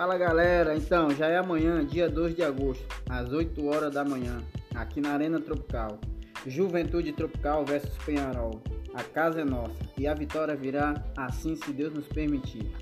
Fala galera, então já é amanhã, dia 2 de agosto, às 8 horas da manhã, aqui na Arena Tropical. Juventude Tropical versus Penharol. A casa é nossa e a vitória virá assim se Deus nos permitir.